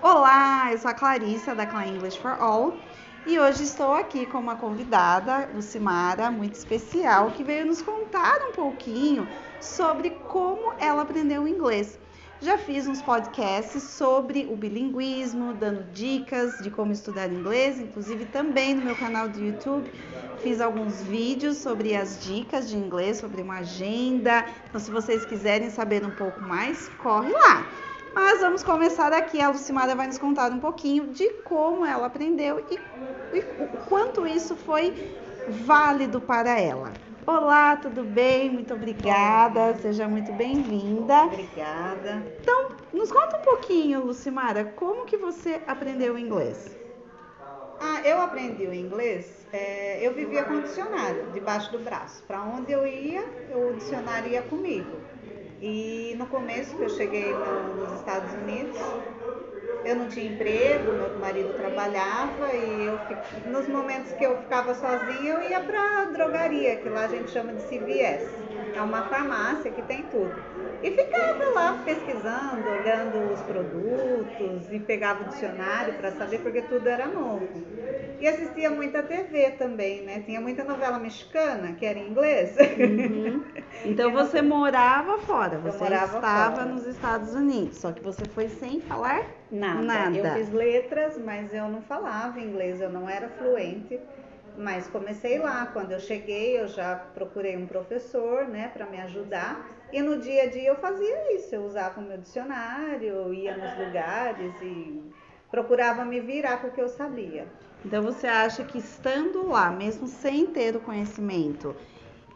Olá, eu sou a Clarissa da Clan English for All e hoje estou aqui com uma convidada, Lucimara, muito especial, que veio nos contar um pouquinho sobre como ela aprendeu inglês. Já fiz uns podcasts sobre o bilinguismo, dando dicas de como estudar inglês, inclusive também no meu canal do YouTube. Fiz alguns vídeos sobre as dicas de inglês, sobre uma agenda. Então, se vocês quiserem saber um pouco mais, corre lá. Mas vamos começar aqui. A Lucimara vai nos contar um pouquinho de como ela aprendeu e, e o quanto isso foi válido para ela. Olá, tudo bem? Muito obrigada. Seja muito bem-vinda. Obrigada. Então, nos conta um pouquinho, Lucimara, como que você aprendeu inglês? Ah, eu aprendi o inglês. É, eu vivia com o dicionário debaixo do braço. Para onde eu ia, o dicionário ia comigo. E no começo que eu cheguei no, nos Estados Unidos, eu não tinha emprego, meu marido trabalhava e eu nos momentos que eu ficava sozinha eu ia para drogaria, que lá a gente chama de CVS. É uma farmácia que tem tudo. E ficava lá pesquisando, olhando os produtos e pegava o dicionário para saber porque tudo era novo. E assistia muita TV também, né? Tinha muita novela mexicana que era em inglês. Uhum. Então você morava fora, você morava estava fora. nos Estados Unidos, só que você foi sem falar Nada. Nada. Eu fiz letras, mas eu não falava inglês, eu não era fluente. Mas comecei lá. Quando eu cheguei, eu já procurei um professor, né, para me ajudar. E no dia a dia eu fazia isso. Eu usava o meu dicionário, ia nos lugares e procurava me virar com o que eu sabia. Então você acha que estando lá, mesmo sem ter o conhecimento,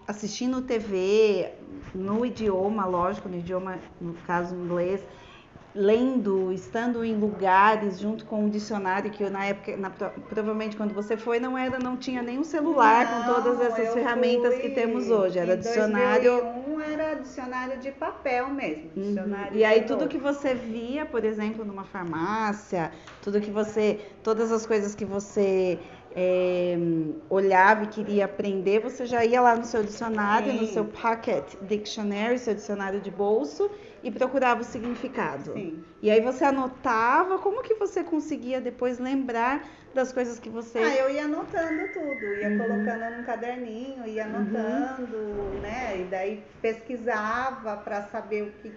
assistindo TV, no idioma, lógico, no idioma, no caso inglês, lendo, estando em lugares junto com um dicionário que eu, na época, na- provavelmente quando você foi, não era, não tinha nenhum celular com todas Não, essas ferramentas fui que temos hoje. Era dicionário. 2001 era dicionário de papel mesmo. Uhum. Dicionário E aí tudo que você via, por exemplo, numa farmácia, tudo que você, todas as coisas que você é, olhava e queria aprender, você já ia lá no seu dicionário, no Sim. seu pocket dictionary, seu dicionário de bolso e procurava o significado. Sim. E aí você anotava, como que você conseguia depois lembrar das coisas que você Ah, eu ia anotando tudo, ia Uhum. colocando num caderninho, ia anotando, né? E daí pesquisava para saber o que,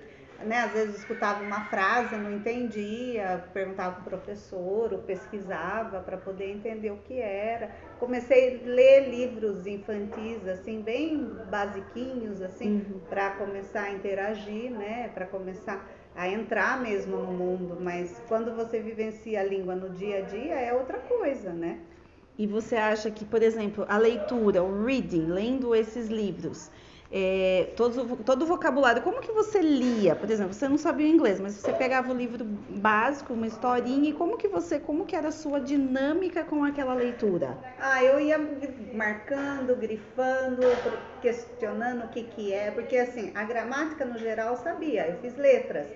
né? Às vezes escutava uma frase, não entendia, perguntava pro professor, ou pesquisava para poder entender o que era. Comecei a ler livros infantis assim, bem basiquinhos assim, Uhum. para começar a interagir, né? Para começar a entrar mesmo no mundo, mas quando você vivencia a língua no dia a dia é outra coisa, né? E você acha que, por exemplo, a leitura, o reading, lendo esses livros, é, todos o- todo o vocabulário, como que você lia? Por exemplo, você não sabia inglês, mas você pegava o livro básico, uma historinha, e como que você, como que era a sua dinâmica com aquela leitura? Ah, eu ia marcando, grifando, questionando o que que é, porque assim, a gramática no geral sabia, eu fiz letras,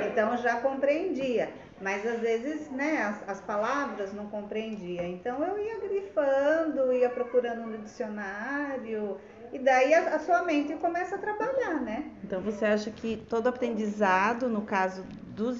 então já compreendia, mas às vezes, né, as, as palavras não compreendia, então eu ia grifando, ia procurando no dicionário, e daí a, a sua mente começa a trabalhar, né? Então você acha que todo aprendizado, no caso do,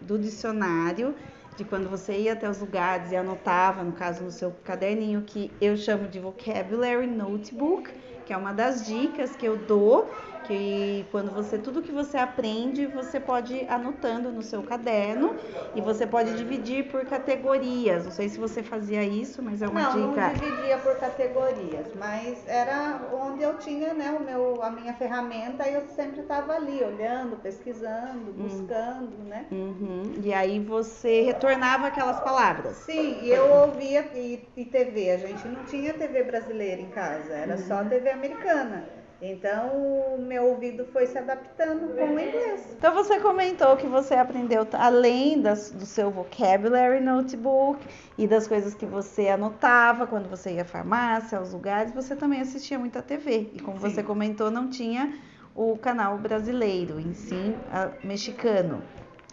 do dicionário, de quando você ia até os lugares e anotava, no caso no seu caderninho, que eu chamo de vocabulary notebook, que é uma das dicas que eu dou, que quando você tudo que você aprende, você pode ir anotando no seu caderno e você pode dividir por categorias. Não sei se você fazia isso, mas é uma não, dica. não dividia por categorias, mas era onde eu tinha, né, o meu, a minha ferramenta, e eu sempre estava ali, olhando, pesquisando, buscando, né? Uhum. E aí você retornava aquelas palavras. Sim, e eu ouvia e, e TV, a gente não tinha TV brasileira em casa, era só TV americana. Então o meu ouvido foi se adaptando com o inglês. Então você comentou que você aprendeu além das- do seu vocabulary notebook e das coisas que você anotava quando você ia à farmácia, aos lugares, você também assistia muita TV. E como Sim. você comentou, não tinha o canal brasileiro, em si, a- mexicano,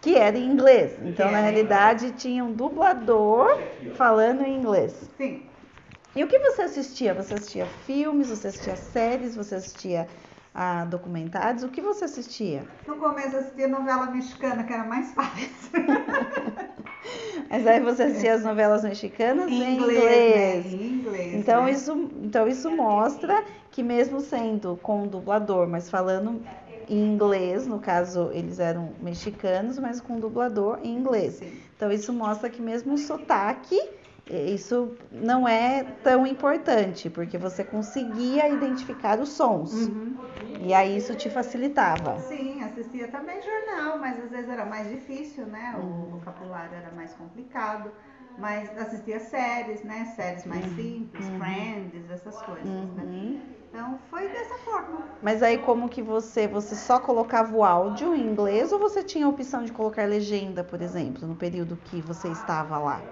que era em inglês. Então, na realidade, tinha um dublador falando em inglês. Sim. E o que você assistia? Você assistia filmes, você assistia séries, você assistia a documentários? O que você assistia? No começo assistia novela mexicana, que era mais fácil. Mas aí você assistia as novelas mexicanas em, inglês. inglês. Né? Em inglês então, né? isso, então isso mostra que mesmo sendo com dublador, mas falando em inglês, no caso eles eram mexicanos, mas com dublador em inglês. Sim. Então isso mostra que mesmo o sotaque isso não é tão importante, porque você conseguia identificar os sons. Uhum. E aí isso te facilitava. Sim, assistia também jornal, mas às vezes era mais difícil, né? O uhum. vocabulário era mais complicado. Mas assistia séries, né? Séries mais uhum. simples, uhum. Friends, essas coisas, né? Uhum. Então foi dessa forma. Mas aí como que você, você só colocava o áudio em inglês ou você tinha a opção de colocar legenda, por exemplo, no período que você estava lá?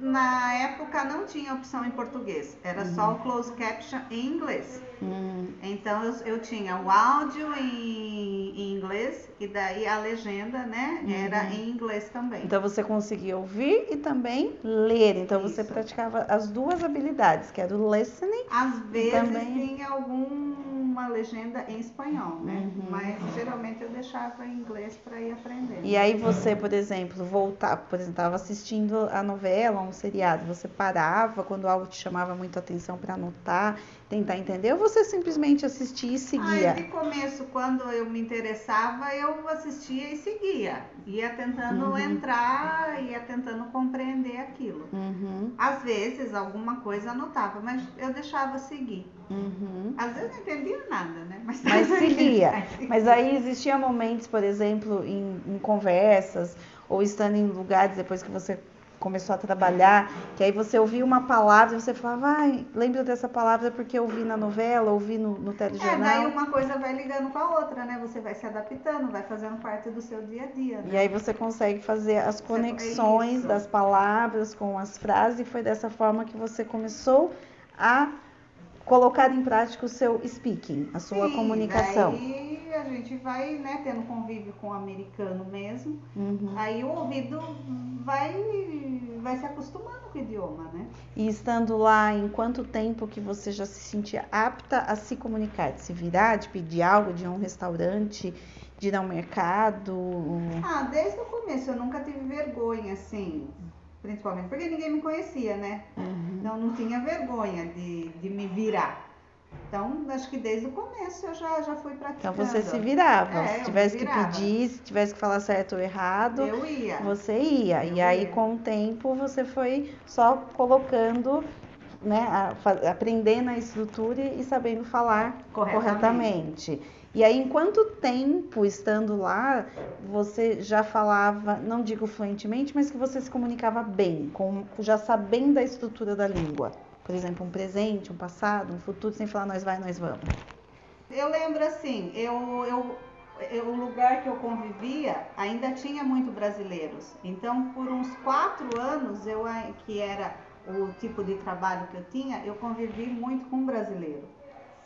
Na época não tinha opção em português, era uhum. só o closed caption em inglês. Uhum. Então eu, eu, tinha o áudio em, em, inglês e daí a legenda, né, uhum. era em inglês também. Então você conseguia ouvir e também ler. Então Isso. você praticava as duas habilidades, que era o listening. Às vezes também... tinha alguma legenda em espanhol, né? Uhum. Mas geralmente eu deixava em inglês para ir aprendendo. E aí você, por exemplo, voltar, por exemplo, estava assistindo a novela um seriado, você parava quando algo te chamava muito a atenção para anotar, tentar entender, ou você simplesmente assistia e seguia? Ah, de começo, quando eu me interessava, eu assistia e seguia. Ia tentando uhum. entrar, ia tentando compreender aquilo. Uhum. Às vezes, alguma coisa anotava, mas eu deixava seguir. Uhum. Às vezes não entendia nada, né? Mas, mas seguia. Mas aí existia momentos, por exemplo, em, em conversas, ou estando em lugares depois que você começou a trabalhar, que aí você ouvia uma palavra e você falava, ai, lembro dessa palavra porque eu vi na novela, ouvi no, no telejornal. É, daí uma coisa vai ligando com a outra, né? Você vai se adaptando, vai fazendo parte do seu dia a dia. Né? E aí você consegue fazer as conexões é das palavras com as frases e foi dessa forma que você começou a colocar em prática o seu speaking, a sua Sim, comunicação. Daí a gente vai, né, tendo convívio com o americano mesmo. Uhum. Aí o ouvido vai vai se acostumando com o idioma, né? E estando lá, em quanto tempo que você já se sentia apta a se comunicar, de se virar, de pedir algo de um restaurante, de ir ao mercado? Ah, desde o começo eu nunca tive vergonha, assim, principalmente porque ninguém me conhecia, né? Uhum. Então não tinha vergonha de, de me virar. Então, acho que desde o começo eu já, já fui praticando. Então você se virava. É, se tivesse que pedir, se tivesse que falar certo ou errado, eu ia. você ia. Eu e aí, ia. com o tempo, você foi só colocando, né, a, aprendendo a estrutura e sabendo falar corretamente. corretamente. E aí, em quanto tempo estando lá, você já falava, não digo fluentemente, mas que você se comunicava bem, com, já sabendo a estrutura da língua? Por exemplo, um presente, um passado, um futuro, sem falar nós vai, nós vamos. Eu lembro assim, eu, eu, o lugar que eu convivia ainda tinha muito brasileiros. Então, por uns quatro anos, eu que era o tipo de trabalho que eu tinha, eu convivi muito com brasileiro.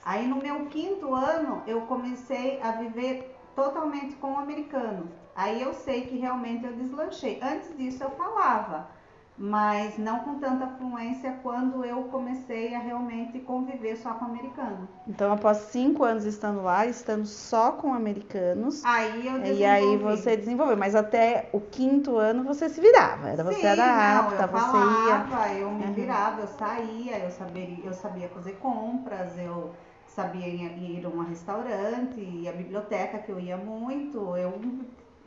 Aí no meu quinto ano eu comecei a viver totalmente com o americano. Aí eu sei que realmente eu deslanchei. Antes disso eu falava, mas não com tanta fluência quando eu comecei a realmente conviver só com americano. Então, após cinco anos estando lá, estando só com americanos, aí eu desenvolvi. E aí você desenvolveu, mas até o quinto ano você se virava, era, você Sim, era não, apta, eu você falava, ia. Eu me virava, eu saía, eu sabia, eu sabia fazer compras, eu sabia ir a um restaurante, e a biblioteca que eu ia muito, eu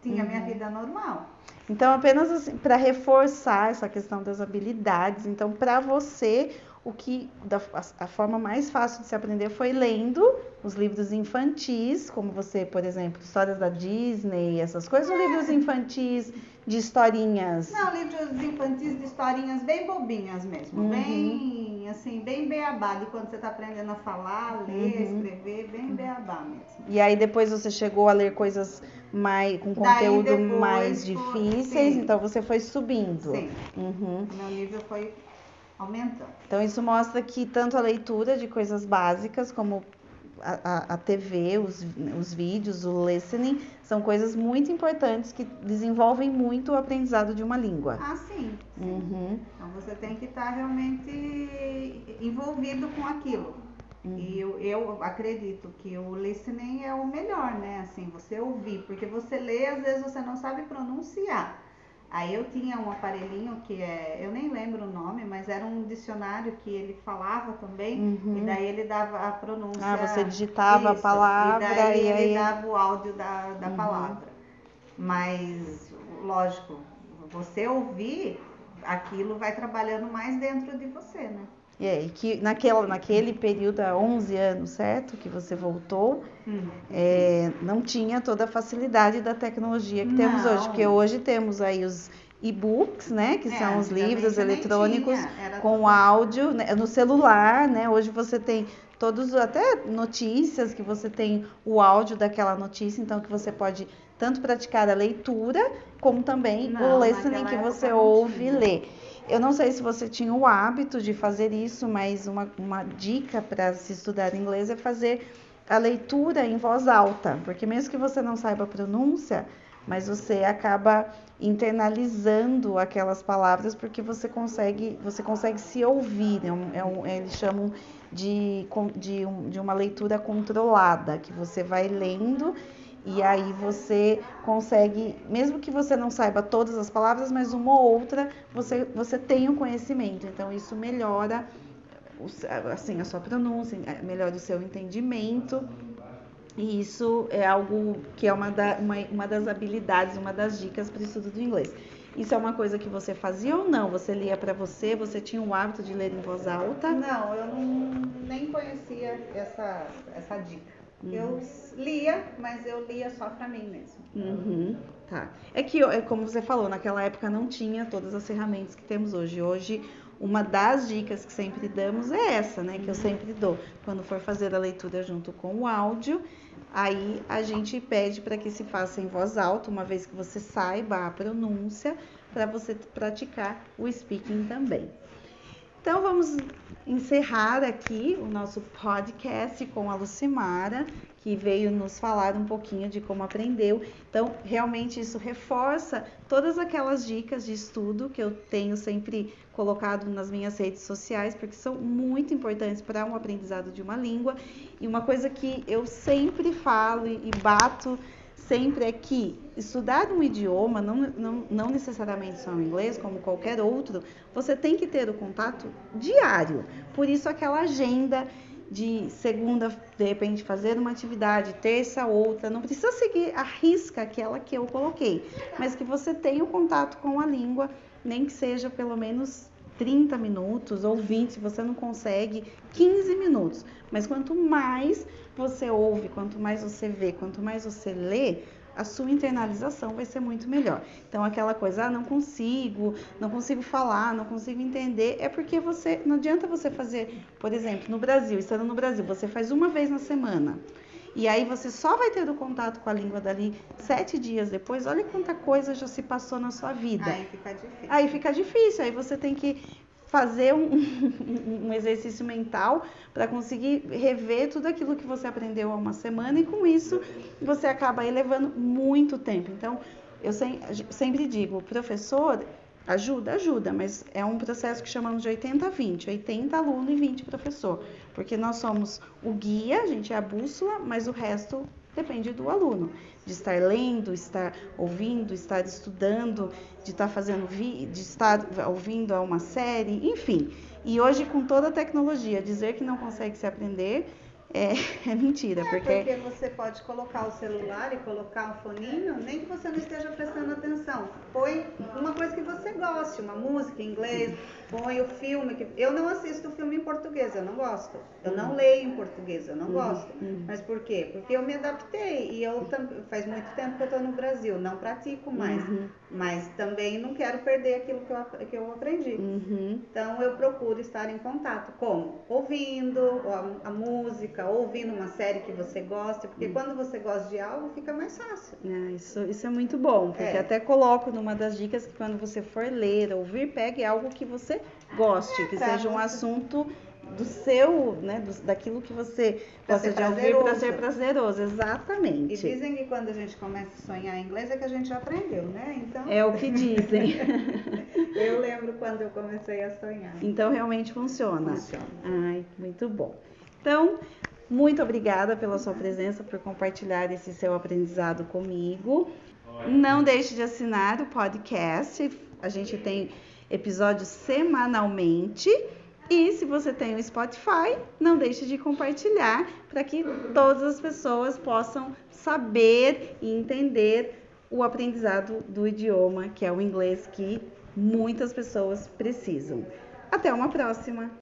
tinha uhum. minha vida normal. Então, apenas assim, para reforçar essa questão das habilidades, então para você o que da, a, a, forma mais fácil de se aprender foi lendo os livros infantis, como você, por exemplo, histórias da Disney, essas coisas, é. ou livros infantis de historinhas? Não, livros infantis de historinhas bem bobinhas mesmo, uhum. bem assim, bem beabá, de quando você está aprendendo a falar, ler, uhum. escrever, bem beabá mesmo. E aí depois você chegou a ler coisas mais com conteúdo mais difíceis, sim. então você foi subindo. Sim. Uhum. Meu nível foi aumentando. Então isso mostra que tanto a leitura de coisas básicas como a, a, TV, os, os vídeos, o listening, são coisas muito importantes que desenvolvem muito o aprendizado de uma língua. Ah, sim. sim. Uhum. Então você tem que estar realmente envolvido com aquilo. Uhum. E eu, eu acredito que o listening é o melhor, né? Assim, você ouvir, porque você lê, às vezes você não sabe pronunciar. Aí eu tinha um aparelhinho que é, eu nem lembro o nome, mas era um dicionário que ele falava também, Uhum. e daí ele dava a pronúncia. Ah, você digitava a Isso, palavra e daí e ele aí- dava o áudio da, da Uhum. palavra. Mas, lógico, você ouvir, aquilo vai trabalhando mais dentro de você, né? E aí, que naquela, naquele período, há 11 anos, certo? Que você voltou, é, não tinha toda a facilidade da tecnologia que temos Não. hoje. Porque hoje temos aí os e-books, né? Que É, são os livros eletrônicos com tudo- áudio, né, no celular, né? Hoje você tem todos, até notícias, que você tem o áudio daquela notícia, então que você pode tanto praticar a leitura, como também Não, o listening que você ouve e lê. Eu não sei se você tinha o hábito de fazer isso, mas uma, uma dica para se estudar inglês é fazer a leitura em voz alta, porque mesmo que você não saiba a pronúncia, mas você acaba internalizando aquelas palavras porque você consegue, você consegue se ouvir. É um, é um- eles chamam de, de, um- de uma leitura controlada, que você vai lendo e aí você consegue, mesmo que você não saiba todas as palavras, mas uma ou outra você, você tem o conhecimento. Então isso melhora assim, a sua pronúncia, melhora o seu entendimento. E isso é algo que é uma, da- uma, uma das habilidades, uma das dicas para o estudo do inglês. Isso é uma coisa que você fazia ou não? Você lia para você? Você tinha o hábito de ler em voz alta? Não, eu não, nem conhecia essa, essa dica. Eu s- lia, mas eu lia só pra mim mesmo. Uhum, tá. É que, é como você falou, naquela época não tinha todas as ferramentas que temos hoje. Hoje, uma das dicas que sempre damos é essa, né? Que eu sempre dou. Quando for fazer a leitura junto com o áudio, aí a gente pede para que se faça em voz alta, uma vez que você saiba a pronúncia, para você praticar o speaking também. Então vamos encerrar aqui o nosso podcast com a Lucimara, que veio nos falar um pouquinho de como aprendeu. Então, realmente isso reforça todas aquelas dicas de estudo que eu tenho sempre colocado nas minhas redes sociais, porque são muito importantes para um aprendizado de uma língua. E uma coisa que eu sempre falo e bato sempre é que estudar um idioma, não, não, não necessariamente só o inglês, como qualquer outro, você tem que ter o contato diário. Por isso, aquela agenda de segunda, de repente, fazer uma atividade, terça, outra, não precisa seguir a risca aquela que eu coloquei, mas que você tenha o contato com a língua, nem que seja pelo menos 30 minutos ou 20, se você não consegue, 15 minutos. Mas quanto mais você ouve, quanto mais você vê, quanto mais você lê, a sua internalização vai ser muito melhor. Então, aquela coisa, ah, não consigo, não consigo falar, não consigo entender, é porque você, não adianta você fazer, por exemplo, no Brasil, estando no Brasil, você faz uma vez na semana. E aí você só vai ter o contato com a língua dali sete dias depois. Olha quanta coisa já se passou na sua vida. Aí fica difícil. Aí fica difícil, aí você tem que fazer um, um exercício mental para conseguir rever tudo aquilo que você aprendeu há uma semana e com isso você acaba elevando muito tempo. Então, eu sem- sempre digo, professor ajuda, ajuda, mas é um processo que chamamos de 80 a 20, 80 aluno e 20 professor, porque nós somos o guia, a gente é a bússola, mas o resto depende do aluno, de estar lendo, estar ouvindo, estar estudando, de estar fazendo vi de estar ouvindo uma série, enfim. E hoje com toda a tecnologia, dizer que não consegue se aprender é, é mentira, É, porque porque você pode colocar o celular e colocar um foninho, nem que você não esteja prestando atenção. Põe uma coisa que você goste, uma música em inglês, põe o filme. Que... Eu não assisto filme em português, eu não gosto. Eu não leio em português, eu não gosto. uhum. Mas por quê? Porque eu me adaptei e eu tam- faz muito tempo que eu estou no Brasil, não pratico mais. Uhum. Mas também não quero perder aquilo que eu, que eu aprendi. Uhum. Então eu procuro estar em contato. Como? Ouvindo a, a música, ouvindo uma série que você gosta, porque quando você gosta de algo, fica mais fácil. É, isso, isso é muito bom, porque É. até coloco numa das dicas que quando você for ler, ouvir, pegue algo que você goste, que seja um assunto do seu, né, do- daquilo que você Pra gosta ser de ouvir para prazeroso. ser prazeroso, E exatamente. dizem que quando a gente começa a sonhar em inglês é que a gente já aprendeu, né? Então É o que dizem. eu lembro quando eu comecei a sonhar. Então realmente funciona. Funciona. Ai, muito bom. Então, muito obrigada pela sua presença, por compartilhar esse seu aprendizado comigo. Não deixe de assinar o podcast. A gente tem episódios semanalmente. E se você tem o Spotify, não deixe de compartilhar para que todas as pessoas possam saber e entender o aprendizado do idioma, que é o inglês que muitas pessoas precisam. Até uma próxima!